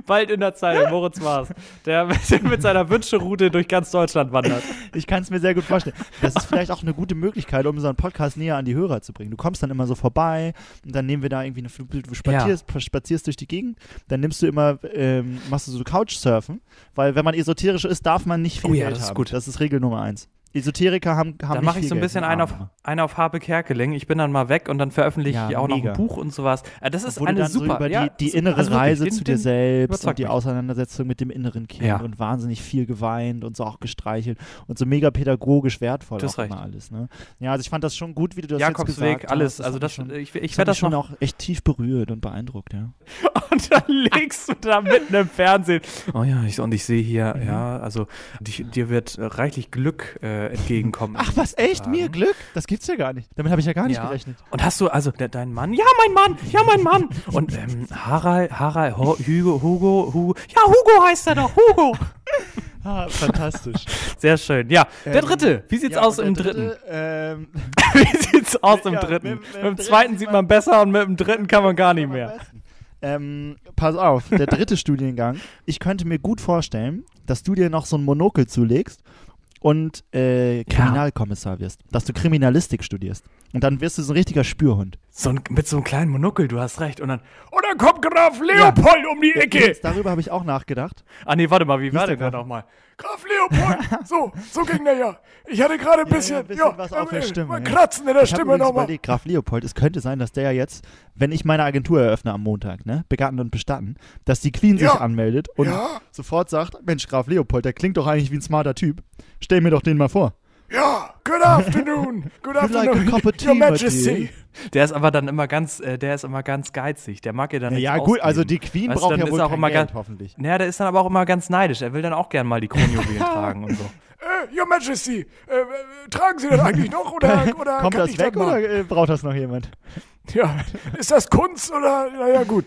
Bald in der Zeitung, Moritz war's. Der mit, mit seiner Wünscheroute durch ganz Deutschland wandert. Ich kann es mir sehr gut vorstellen. Das ist vielleicht auch eine gute Möglichkeit, um so einen Podcast näher an die Hörer zu bringen. Du kommst dann immer so vorbei und dann nehmen wir da irgendwie eine, du du spazierst, spazierst durch die Gegend, dann nimmst du immer, ähm, machst du so Couchsurfen, weil wenn man esoterisch ist, darf man nicht viel Oh ja, Geld das ist haben. gut. Das ist Regel Nummer eins. Esoteriker haben, haben Dann mache ich so ein bisschen die einen auf, einen auf Habe Kerkeling. Ich bin dann mal weg und dann veröffentliche Ja, ich auch noch mega. ein Buch und sowas. Äh, Das ist Wo du eine dann super. so über ja, die, die so- innere also Reise den- zu dir selbst und die mich. Auseinandersetzung mit dem inneren Kind Ja. und wahnsinnig viel geweint und so auch gestreichelt und so mega pädagogisch wertvoll Du hast auch recht. immer alles. Ne? Ja, also ich fand das schon gut, wie du das jetzt gesagt Jakobsweg, hast. alles. Das Also das, schon, ich, ich das werde hat das mich schon noch. auch echt tief berührt und beeindruckt, ja. Und dann legst du da mitten im Fernsehen. Oh ja, ich, und ich sehe hier, Mhm. ja, also dich, dir wird reichlich Glück äh, entgegenkommen. Ach was, echt? Mir Glück? Das gibt's ja gar nicht. Damit habe ich ja gar nicht Ja. gerechnet. Und hast du also de, dein Mann? Ja, mein Mann! Ja, mein Mann! Und ähm, Harald, Harald, Ho, Hugo, Hugo, Hugo. Ja, Hugo heißt er doch, Hugo! Ah, fantastisch. Sehr schön. Ja, der Ähm, dritte. Wie sieht's Ja, aus im der dritten? dritte, Ähm, Wie sieht's aus im Ja, dritten? mit- Mit, mit dem zweiten sieht man- besser und mit dem dritten kann man gar nicht mehr. Ähm, pass auf, der dritte Studiengang. Ich könnte mir gut vorstellen, dass du dir noch so ein Monokel zulegst und äh, Kriminalkommissar wirst. Dass du Kriminalistik studierst. Und dann wirst du so ein richtiger Spürhund. So ein, mit so einem kleinen Monokel, du hast recht. Und dann, und dann kommt Graf Leopold um die Ecke. Übrigens, darüber habe ich auch nachgedacht. Ah nee, warte mal, wie war der Graf? nochmal? Graf Leopold, so, so ging der ja. Ich hatte gerade ein Ja, bisschen, ja, ein bisschen was auf der äh, Stimme, Mal ja. kratzen in der Ich Stimme nochmal. Graf Leopold, es könnte sein, dass der ja jetzt, wenn ich meine Agentur eröffne am Montag, ne, begatten und bestatten, dass die Queen sich Ja. anmeldet und Ja. sofort sagt, Mensch, Graf Leopold, der klingt doch eigentlich wie ein smarter Typ. Stell mir doch den mal vor. Ja, good afternoon, good like a afternoon, cup of tea, Your Majesty. Der ist aber dann immer ganz, äh, der ist immer ganz geizig. Der mag ihr dann Ja, nichts gut, also die Queen Weißt braucht dann ja wohl auch kein immer Geld, ganz- hoffentlich. Naja, der ist dann aber auch immer ganz neidisch. Er will dann auch gern mal die Kronjuwelen tragen und so. Äh, Your Majesty, äh, äh, tragen Sie das eigentlich noch oder, oder Kommt kann das ich weg oder äh, braucht das noch jemand? Ja, ist das Kunst oder? Naja, gut.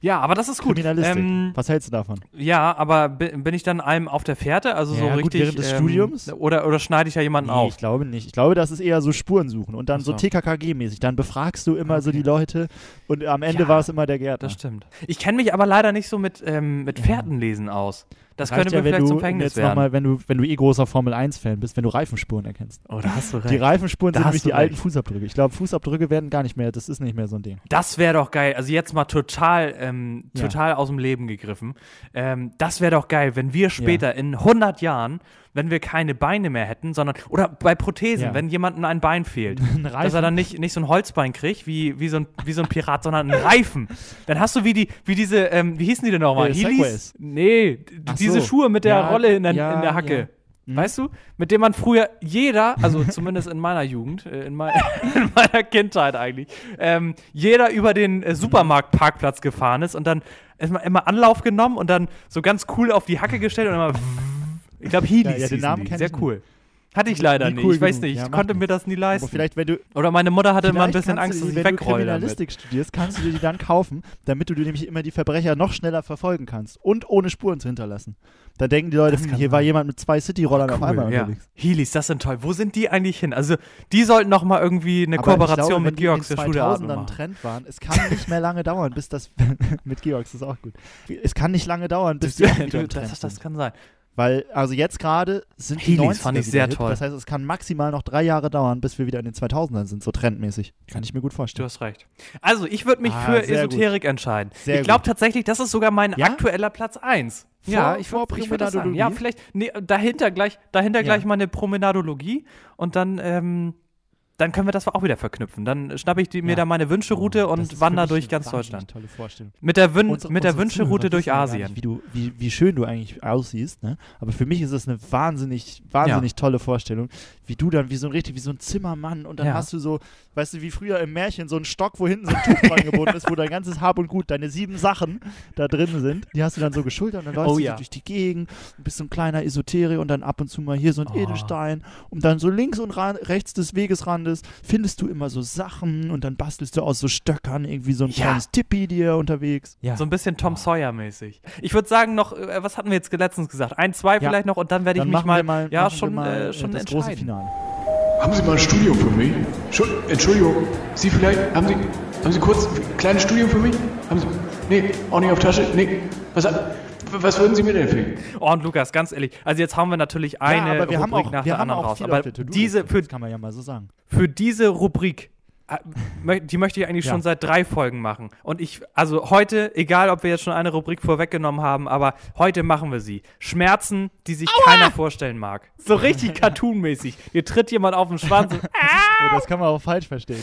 Ja, aber das ist gut. Kriminalistik. Ähm, Was hältst du davon? ja, aber bin, ich dann einem auf der Fährte? Also so Ja, gut, richtig. während des ähm, Studiums? Oder, oder schneide ich ja jemanden Nee, auf? ich glaube nicht. Ich glaube, das ist eher so Spuren suchen und dann so, so. TKKG-mäßig. Dann befragst du immer so Okay. die Leute und am Ende Ja, war es immer der Gärtner. Das stimmt. Ich kenne mich aber leider nicht so mit, ähm, mit Fährtenlesen aus. Das könnte ja, mir wenn vielleicht du zum Verhängnis jetzt werden. noch mal, wenn du, wenn du eh großer Formel 1-Fan bist, wenn du Reifenspuren erkennst. oh, da hast du Die Reifenspuren Da sind nämlich die alten recht. Fußabdrücke. Ich glaube, Fußabdrücke werden gar nicht mehr, das ist nicht mehr so ein Ding. Das wäre doch geil. Also jetzt mal total, ähm, Ja. total aus dem Leben gegriffen. Ähm, das wäre doch geil, wenn wir später in 100 Jahren, wenn wir keine Beine mehr hätten, sondern oder bei Prothesen, Ja. wenn jemandem ein Bein fehlt, Ein dass er dann nicht, nicht so ein Holzbein kriegt wie, wie, so ein, wie so ein Pirat, sondern einen Reifen. Dann hast du wie die, wie diese, ähm, wie hießen die denn nochmal? Äh, Heelys? Nee, Ach diese so. Schuhe mit der Ja, Rolle in der, ja, in der Hacke. Mhm. Weißt du? Mit dem man früher jeder, also zumindest in meiner Jugend, äh, in, mei in meiner Kindheit eigentlich, ähm, jeder über den äh, Supermarktparkplatz gefahren ist und dann immer, immer Anlauf genommen und dann so ganz cool auf die Hacke gestellt und immer. Ich glaube, Heelys. Ja, ja, den Namen die. Sehr cool. Hatte ich leider nicht. cool ich weiß nicht. Ja, ich konnte mir das nie Aber leisten. vielleicht, wenn du, Oder meine Mutter hatte immer ein bisschen Angst, du dass ich wenn du wegrolle damit. Kriminalistik studierst, kannst du dir die dann kaufen, damit du dir nämlich immer die Verbrecher noch schneller verfolgen kannst und ohne Spuren zu hinterlassen. Da denken die Leute, hm, hier sein. war jemand mit zwei City-Rollern auf einmal ja. unterwegs. Heelys, das sind toll. Wo sind die eigentlich hin? Also, die sollten noch mal irgendwie eine Aber Kooperation glaube, mit Georgs der Schule 2000ern ein machen. Trend waren, es kann nicht mehr lange dauern, bis das mit Georgs ist auch gut. Es kann nicht lange dauern, bis Das, die das, das, kann sein. Weil, also jetzt gerade sind die Heelys 90er fand ich sehr hip. toll. Das heißt, es kann maximal noch drei Jahre dauern, bis wir wieder in den 2000ern sind, so trendmäßig. Kann ich mir gut Du vorstellen. hast recht. Also, ich würde mich Ah, für Esoterik entscheiden. Sehr ich glaube gut. tatsächlich, das ist sogar mein Ja? aktueller Platz 1. Vor- ja, ich vor würde würd. Promenadologie? Ja, vielleicht nee, dahinter gleich, dahinter Ja. gleich mal eine Promenadologie und dann, ähm, dann können wir das auch wieder verknüpfen. Dann schnappe ich die, mir Ja. da meine Wünscheroute Oh, das und wandere durch ganz Deutschland. Tolle Vorstellung. Mit der, Wün Unsere- mit der Wünscheroute durch ja Asien. Nicht, wie, du, wie, wie schön du eigentlich aussiehst, ne? Aber für mich ist es eine wahnsinnig, wahnsinnig tolle Vorstellung, wie du dann wie so ein richtig, wie so ein Zimmermann und dann Ja. hast du so, weißt du, wie früher im Märchen so ein Stock, wo hinten so ein Tuch dran gebunden ist, wo dein ganzes Hab und Gut, deine sieben Sachen da drin sind, die hast du dann so geschultert und dann läufst Oh du ja. durch die Gegend bist so ein kleiner Esoterie und dann ab und zu mal hier so ein Oh. Edelstein und dann so links und rechts des Wegesrandes findest du immer so Sachen und dann bastelst du aus so Stöckern irgendwie so ein Ja. kleines Tippi dir unterwegs. Ja. So ein bisschen Tom Sawyer-mäßig. Ich würde sagen, noch, äh, was hatten wir jetzt letztens gesagt? Ein, zwei Ja. vielleicht noch und dann werde ich Dann mich mal, mal, ja, schon, mal äh, schon das große entscheiden. Finale. Haben Sie mal ein Studium für mich? Schu- Entschuldigung, Sie vielleicht, haben Sie, haben Sie kurz ein kleines Studium für mich? Haben Sie, nee, auch nicht auf Tasche? Nee, was, was würden Sie mir denn empfehlen? Oh, und Lukas, ganz ehrlich, also jetzt hauen wir natürlich eine ja, aber wir haben Rubrik auch, nach wir der haben anderen auch raus. Aber diese, für, das kann man ja mal so sagen. für diese Rubrik, die möchte ich eigentlich Ja. schon seit drei Folgen machen. Und ich, also heute, egal ob wir jetzt schon eine Rubrik vorweggenommen haben, aber heute machen wir sie. Schmerzen, die sich keiner vorstellen mag. So richtig cartoonmäßig. Hier tritt jemand auf den Schwanz und Oh, das kann man auch falsch verstehen.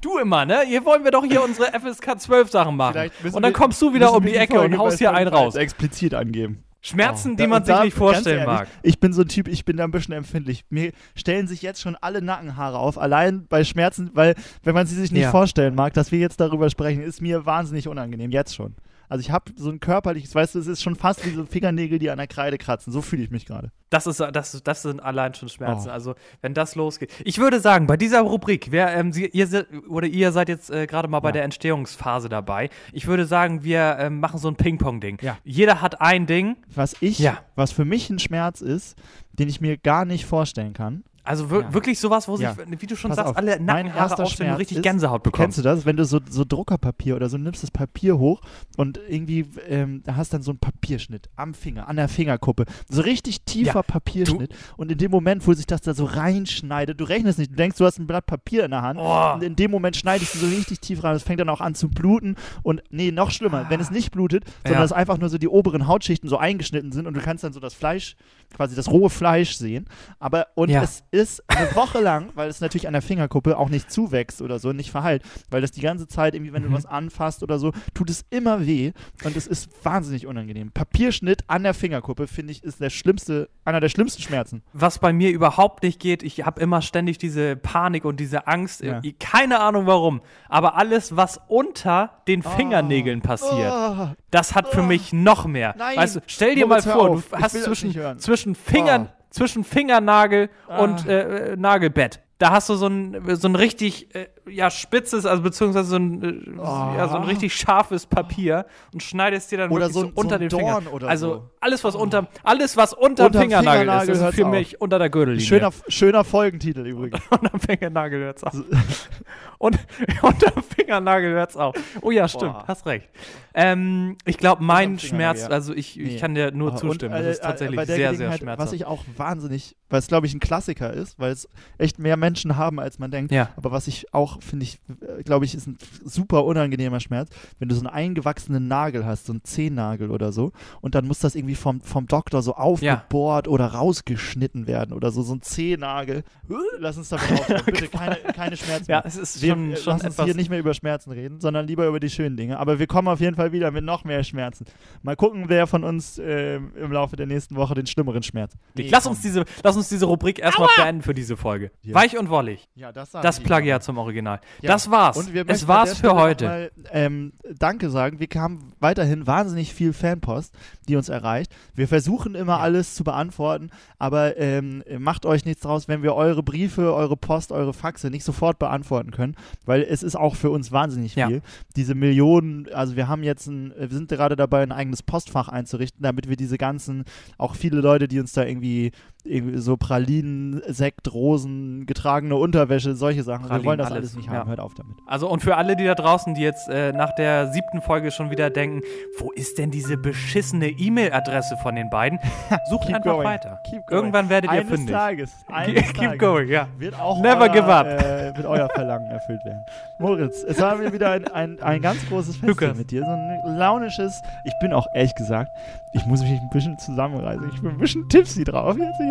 du immer, ne? Hier wollen wir doch hier unsere FSK 12 Sachen machen. Und dann kommst du wieder um die Ecke Folge und haust hier einen raus. explizit angeben. Schmerzen, Oh. die man sich da, nicht vorstellen ganz mag. ehrlich, Ich bin so ein Typ, ich bin da ein bisschen empfindlich. Mir stellen sich jetzt schon alle Nackenhaare auf, allein bei Schmerzen, weil, wenn man sie sich nicht Ja. vorstellen mag, dass wir jetzt darüber sprechen, ist mir wahnsinnig unangenehm, jetzt schon. Also ich habe so ein körperliches, weißt du, es ist schon fast wie so Fingernägel, die an der Kreide kratzen. So fühle ich mich gerade. Das, ist, das, das sind allein schon Schmerzen. Oh. Also, wenn das losgeht. Ich würde sagen, bei dieser Rubrik, wer, ähm, Sie, ihr, se- oder ihr seid jetzt äh, gerade mal bei Ja. der Entstehungsphase dabei. Ich würde sagen, wir ähm, machen so ein Ping-Pong-Ding. Ja. Jeder hat ein Ding. Was ich, Ja. was für mich ein Schmerz ist, den ich mir gar nicht vorstellen kann. Also wir, Ja. wirklich sowas, wo Ja. sich, wie du schon Pass sagst, auf, alle Nackenhaare aufstehen und richtig ist- Gänsehaut bekommst. Kennst du das, wenn du so, so Druckerpapier oder so nimmst das Papier hoch und irgendwie ähm, hast dann so einen Papierschnitt am Finger, an der Fingerkuppe. So richtig tiefer Ja, Papierschnitt. Und in dem Moment, wo sich das da so reinschneidet, du rechnest nicht, du denkst, du hast ein Blatt Papier in der Hand. Oh. Und in dem Moment schneidest du so richtig tief rein. Das fängt dann auch an zu bluten. Und nee, noch schlimmer, wenn es nicht blutet, sondern Ja. es einfach nur so die oberen Hautschichten so eingeschnitten sind und du kannst dann so das Fleisch, quasi das rohe Fleisch sehen. Aber und es ist eine Woche lang, weil es natürlich an der Fingerkuppe auch nicht zuwächst oder so, nicht verheilt, weil das die ganze Zeit irgendwie, wenn du Mhm. was anfasst oder so, tut es immer weh und es ist wahnsinnig unangenehm. Papierschnitt an der Fingerkuppe, finde ich, ist der schlimmste, einer der schlimmsten Schmerzen. Was bei mir überhaupt nicht geht, ich habe immer ständig diese Panik und diese Angst. Ja. Keine Ahnung warum. Aber alles, was unter den Fingernägeln passiert, Oh, Das hat für mich noch mehr. Nein. Weißt du, stell dir Moritz, mal vor, du hast zwischen, zwischen Fingern, Oh. Zwischen Fingernagel Ah. und äh, Nagelbett. da hast du so ein, so ein richtig, äh, ja, spitzes, also beziehungsweise so ein, äh, ja, so ein richtig scharfes Papier und schneidest dir dann Oder so so, so unter ein den Dorn Fingern. oder also so. alles, was unter, alles, was unter dem Unterm Fingernagel, Fingernagel ist, ist für auf. mich unter der Gürtellinie. Schöner, schöner Folgentitel übrigens. Unterm Fingernagel hört's auf. Und unterm Fingernagel hört's auf. Oh ja, stimmt, Boah. hast recht. Ähm, ich glaube, mein Schmerz, ja. also ich, ich Nee. kann dir nur Und, zustimmen, äh, das ist tatsächlich sehr, sehr schmerzhaft. Was ich auch wahnsinnig, weil es glaube ich ein Klassiker ist, weil es echt mehr Menschen haben, als man denkt. Ja. Aber was ich auch, finde ich, äh, glaube ich, ist ein super unangenehmer Schmerz, wenn du so einen eingewachsenen Nagel hast, so einen Zehennagel oder so, und dann muss das irgendwie vom, vom Doktor so aufgebohrt oder rausgeschnitten werden oder so, so ein Zehennagel. Lass uns damit aufhören. Bitte keine, keine Schmerzen. ja, mehr. es ist Wir, schon, schon lass uns hier nicht mehr über Schmerzen reden, sondern lieber über die schönen Dinge. Aber wir kommen auf jeden Fall wieder mit noch mehr Schmerzen. Mal gucken, wer von uns äh, im Laufe der nächsten Woche den schlimmeren Schmerz. Nee, lass, komm. uns diese, lass uns diese Rubrik erstmal beenden für diese Folge. Ja. Weich und wollig. Ja, das Das Plagiat zum Original. Ja. Das war's. Und wir es war's für heute. Mal, ähm, Danke sagen. Wir haben weiterhin wahnsinnig viel Fanpost, die uns erreicht. Wir versuchen immer alles zu beantworten, aber ähm, macht euch nichts draus, wenn wir eure Briefe, eure Post, eure Faxe nicht sofort beantworten können, weil es ist auch für uns wahnsinnig Ja. viel. Diese Millionen, also wir haben jetzt ein, wir sind gerade dabei, ein eigenes Postfach einzurichten, damit wir diese ganzen, auch viele Leute, die uns da irgendwie so Pralinen, Sekt, Rosen, getragene Unterwäsche, solche Sachen. wir Pralinen, wollen das alles, alles nicht ja. haben. Hört auf damit. Also und für alle, die da draußen, die jetzt äh, nach der siebten Folge schon wieder denken, wo ist denn diese beschissene E-Mail-Adresse von den beiden? Sucht einfach going. weiter. Keep going. Irgendwann werdet ihr eines fündig. Tages, eines Keep Tages going, ja. wird auch Never euer, give up. Äh, wird euer Verlangen erfüllt werden. Moritz, es war mir wieder ein, ein, ein ganz großes Fest Lukas. mit dir. So ein launisches, ich bin auch ehrlich gesagt, ich muss mich ein bisschen zusammenreißen. Ich bin ein bisschen tipsy drauf jetzt. Ich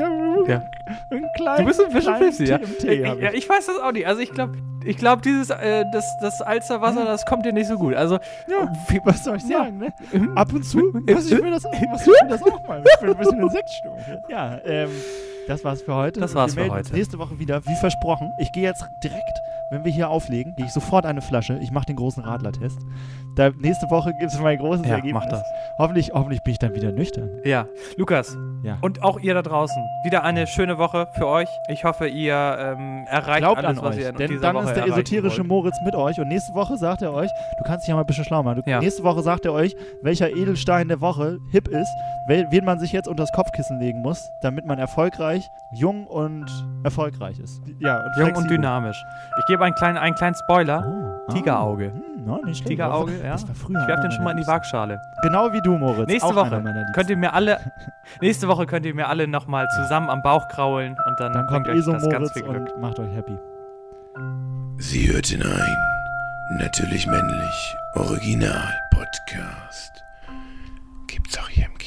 Ja. einen kleinen, Du bist ein bisschen flipsy, ja. Ich, ja. ich. weiß das auch nicht. Also ich glaube, ich glaube, dieses, äh, das, das Alsterwasser, das kommt dir nicht so gut. Also, Ja, wie- was soll ich sagen, ne? Ab und zu muss ich mir das auch, muss ich mir das auch mal. Ich bin ein bisschen in Sektstimmung. Ja, ähm, das war's für heute. Das war's wir für heute. nächste Woche wieder, wie versprochen. Ich gehe jetzt direkt, wenn wir hier auflegen, gehe ich sofort eine Flasche. Ich mache den großen Radler-Test. Da, nächste Woche gibt es mein großes ja, Ergebnis. mach das. Hoffentlich, hoffentlich bin ich dann wieder nüchtern. Ja, Lukas. Ja. Und auch ihr da draußen. Wieder eine schöne Woche für euch. Ich hoffe, ihr ähm, erreicht Glaubt alles, an was euch, ihr in denn dieser dann Woche ist der esoterische wollt. Moritz mit euch und nächste Woche sagt er euch, du kannst dich ja mal ein bisschen schlau machen, du, Ja. nächste Woche sagt er euch, welcher Edelstein der Woche hip ist, wel, wen man sich jetzt unter das Kopfkissen legen muss, damit man erfolgreich, jung und erfolgreich ist. Ja, und Jung und flexibel. dynamisch. Ich gebe einen kleinen, einen kleinen Spoiler. Oh, Tigerauge. Ah, hm, no, nicht schlecht. Tigerauge, ja. Das war früher Ich werfe den schon mal in die Waagschale. Genau wie du, Moritz. Nächste auch Woche könnt ihr mir alle, nächste Woche könnt ihr mir alle nochmal zusammen am Bauch kraulen und dann, Dann kommt euch ESO das ganz Moritz viel Glück. und macht euch happy. Sie hörten ein Natürlich Männlich Original Podcast. Gibt's auch hier im